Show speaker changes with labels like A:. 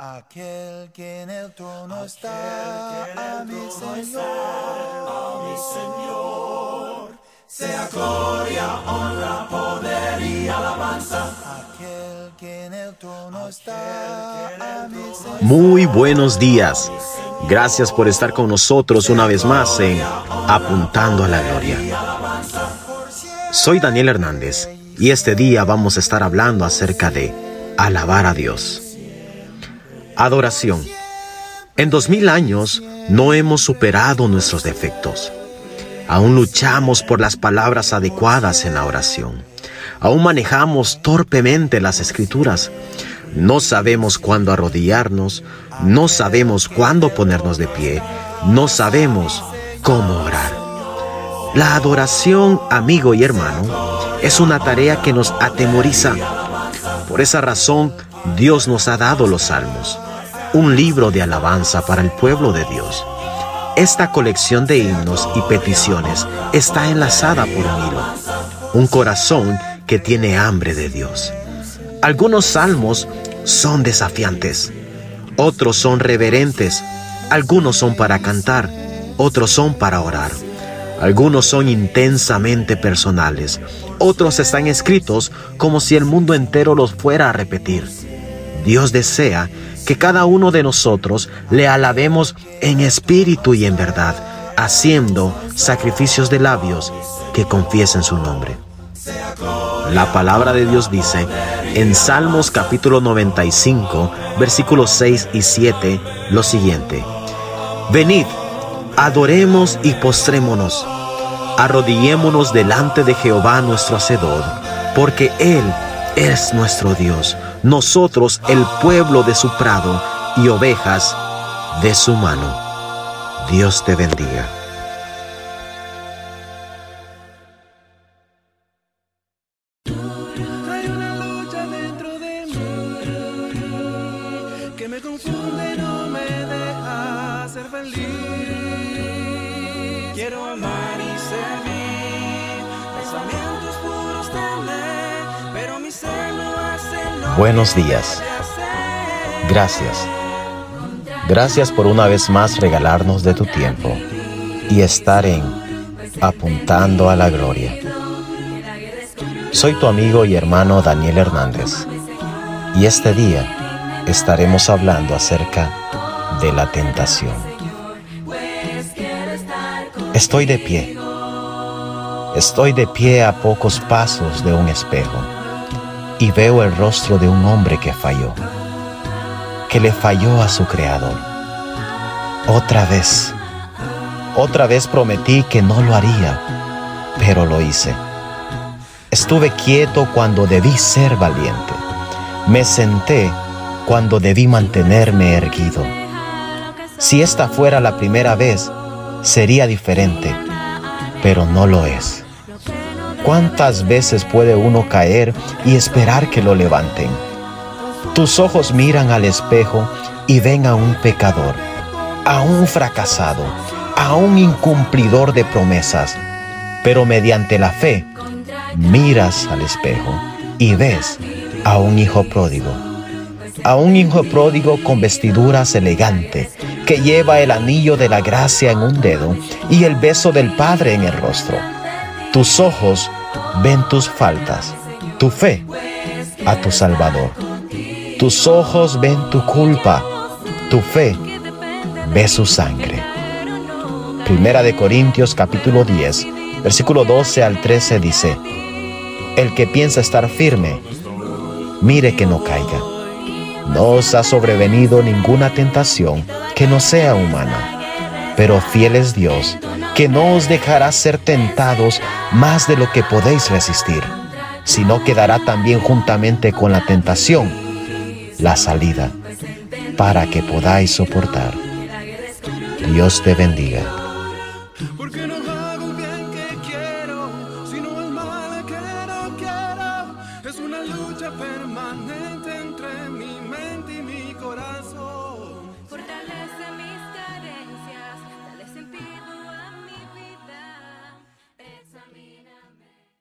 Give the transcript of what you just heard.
A: Aquel que en el trono está, a mi Señor, a mi Señor, sea gloria, honra, poder y alabanza. Aquel que en el trono está, a Muy buenos días. Gracias por estar con nosotros una vez más en Apuntando a la Gloria. Soy Daniel Hernández y este día vamos a estar hablando acerca de alabar a Dios. Adoración. En dos mil años no hemos superado nuestros defectos. Aún luchamos por las palabras adecuadas en la oración. Aún manejamos torpemente las escrituras. No sabemos cuándo arrodillarnos, no sabemos cuándo ponernos de pie, no sabemos cómo orar. La adoración, amigo y hermano, es una tarea que nos atemoriza. Por esa razón, Dios nos ha dado los salmos un libro de alabanza para el pueblo de Dios. Esta colección de himnos y peticiones está enlazada por un hilo, un corazón que tiene hambre de Dios. Algunos salmos son desafiantes, otros son reverentes, algunos son para cantar, otros son para orar. Algunos son intensamente personales, otros están escritos como si el mundo entero los fuera a repetir. Dios desea que cada uno de nosotros le alabemos en espíritu y en verdad, haciendo sacrificios de labios que confiesen su nombre. La palabra de Dios dice en Salmos capítulo 95, versículos 6 y 7 lo siguiente. Venid, adoremos y postrémonos, arrodillémonos delante de Jehová nuestro Hacedor, porque Él es nuestro Dios nosotros el pueblo de su prado y ovejas de su mano. Dios te bendiga. Hay una lucha dentro de mí que me confunde no me deja ser feliz. Quiero amar y servir. Buenos días. Gracias. Gracias por una vez más regalarnos de tu tiempo y estar en Apuntando a la Gloria. Soy tu amigo y hermano Daniel Hernández y este día estaremos hablando acerca de la tentación. Estoy de pie. Estoy de pie a pocos pasos de un espejo y veo el rostro de un hombre que falló, que le falló a su Creador. Otra vez, otra vez prometí que no lo haría, pero lo hice. Estuve quieto cuando debí ser valiente. Me senté cuando debí mantenerme erguido. Si esta fuera la primera vez, sería diferente, pero no lo es. ¿Cuántas veces puede uno caer y esperar que lo levanten? Tus ojos miran al espejo y ven a un pecador, a un fracasado, a un incumplidor de promesas. Pero mediante la fe, miras al espejo y ves a un hijo pródigo. A un hijo pródigo con vestiduras elegantes, que lleva el anillo de la gracia en un dedo y el beso del Padre en el rostro. Tus ojos ven tus faltas, tu fe a tu Salvador. Tus ojos ven tu culpa, tu fe ve su sangre. Primera de Corintios capítulo 10, versículo 12 al 13 dice, El que piensa estar firme, mire que no caiga. No os ha sobrevenido ninguna tentación que no sea humana pero fiel es Dios, que no os dejará ser tentados más de lo que podéis resistir, sino que dará también juntamente con la tentación la salida para que podáis soportar. Dios te bendiga. es una lucha permanente.